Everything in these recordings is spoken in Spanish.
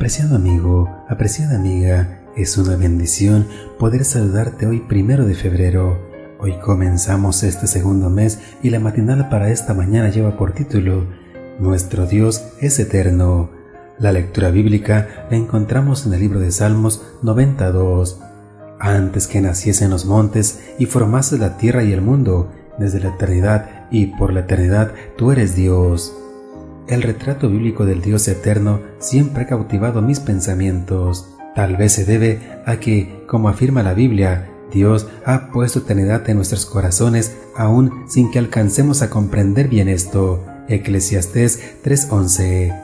Apreciado amigo, apreciada amiga, es una bendición poder saludarte hoy primero de febrero. Hoy comenzamos este segundo mes y la matinal para esta mañana lleva por título Nuestro Dios es eterno. La lectura bíblica la encontramos en el libro de Salmos 92. Antes que naciesen los montes y formases la tierra y el mundo, desde la eternidad y por la eternidad tú eres Dios. El retrato bíblico del Dios eterno siempre ha cautivado mis pensamientos. Tal vez se debe a que, como afirma la Biblia, Dios ha puesto eternidad en nuestros corazones aún sin que alcancemos a comprender bien esto. Eclesiastés 3:11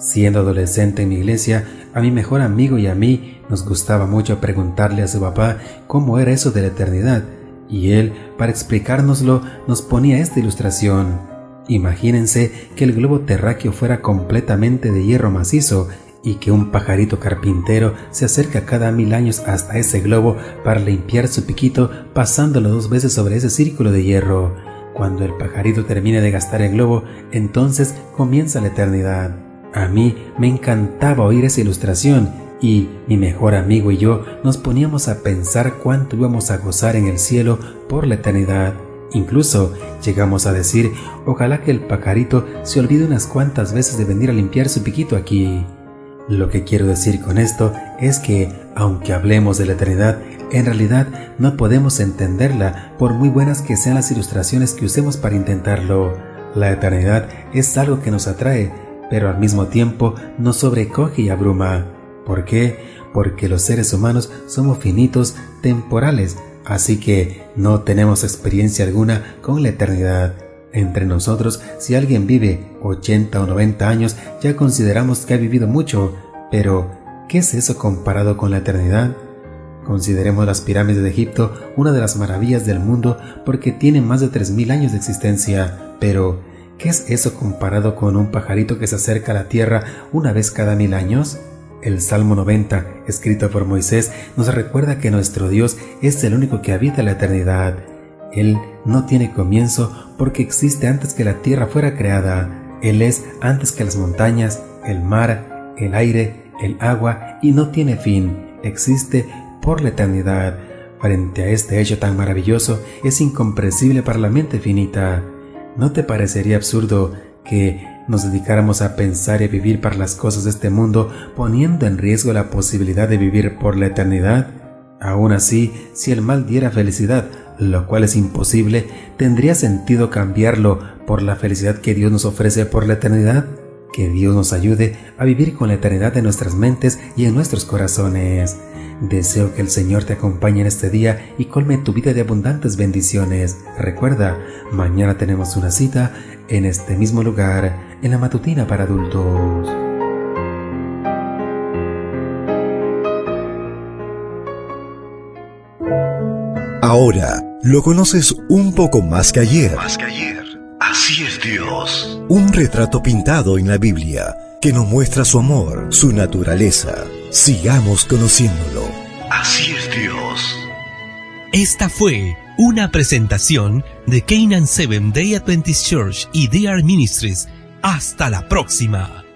Siendo adolescente en mi iglesia, a mi mejor amigo y a mí nos gustaba mucho preguntarle a su papá cómo era eso de la eternidad, y él, para explicárnoslo, nos ponía esta ilustración. Imagínense que el globo terráqueo fuera completamente de hierro macizo y que un pajarito carpintero se acerca cada mil años hasta ese globo para limpiar su piquito pasándolo dos veces sobre ese círculo de hierro. Cuando el pajarito termine de gastar el globo, entonces comienza la eternidad. A mí me encantaba oír esa ilustración y mi mejor amigo y yo nos poníamos a pensar cuánto íbamos a gozar en el cielo por la eternidad. Incluso llegamos a decir, ojalá que el pajarito se olvide unas cuantas veces de venir a limpiar su piquito aquí. Lo que quiero decir con esto es que, aunque hablemos de la eternidad, en realidad no podemos entenderla por muy buenas que sean las ilustraciones que usemos para intentarlo. La eternidad es algo que nos atrae, pero al mismo tiempo nos sobrecoge y abruma. ¿Por qué? Porque los seres humanos somos finitos, temporales, Así que no tenemos experiencia alguna con la eternidad. Entre nosotros, si alguien vive 80 o 90 años, ya consideramos que ha vivido mucho, pero ¿qué es eso comparado con la eternidad? Consideremos las pirámides de Egipto una de las maravillas del mundo porque tienen más de 3.000 años de existencia, pero ¿qué es eso comparado con un pajarito que se acerca a la Tierra una vez cada mil años? El Salmo 90, escrito por Moisés, nos recuerda que nuestro Dios es el único que habita la eternidad. Él no tiene comienzo porque existe antes que la tierra fuera creada. Él es antes que las montañas, el mar, el aire, el agua y no tiene fin. Existe por la eternidad. Frente a este hecho tan maravilloso es incomprensible para la mente finita. ¿No te parecería absurdo que nos dedicáramos a pensar y a vivir para las cosas de este mundo, poniendo en riesgo la posibilidad de vivir por la eternidad? Aún así, si el mal diera felicidad, lo cual es imposible, ¿tendría sentido cambiarlo por la felicidad que Dios nos ofrece por la eternidad? Que Dios nos ayude a vivir con la eternidad en nuestras mentes y en nuestros corazones. Deseo que el Señor te acompañe en este día y colme tu vida de abundantes bendiciones. Recuerda, mañana tenemos una cita en este mismo lugar, en la matutina para adultos. Ahora lo conoces un poco más que ayer. Más que ayer. Así es Dios. Un retrato pintado en la Biblia que nos muestra su amor, su naturaleza. Sigamos conociéndolo. Así es Dios. Esta fue una presentación de Canaan Seven Day Adventist Church y DR Ministries. Hasta la próxima.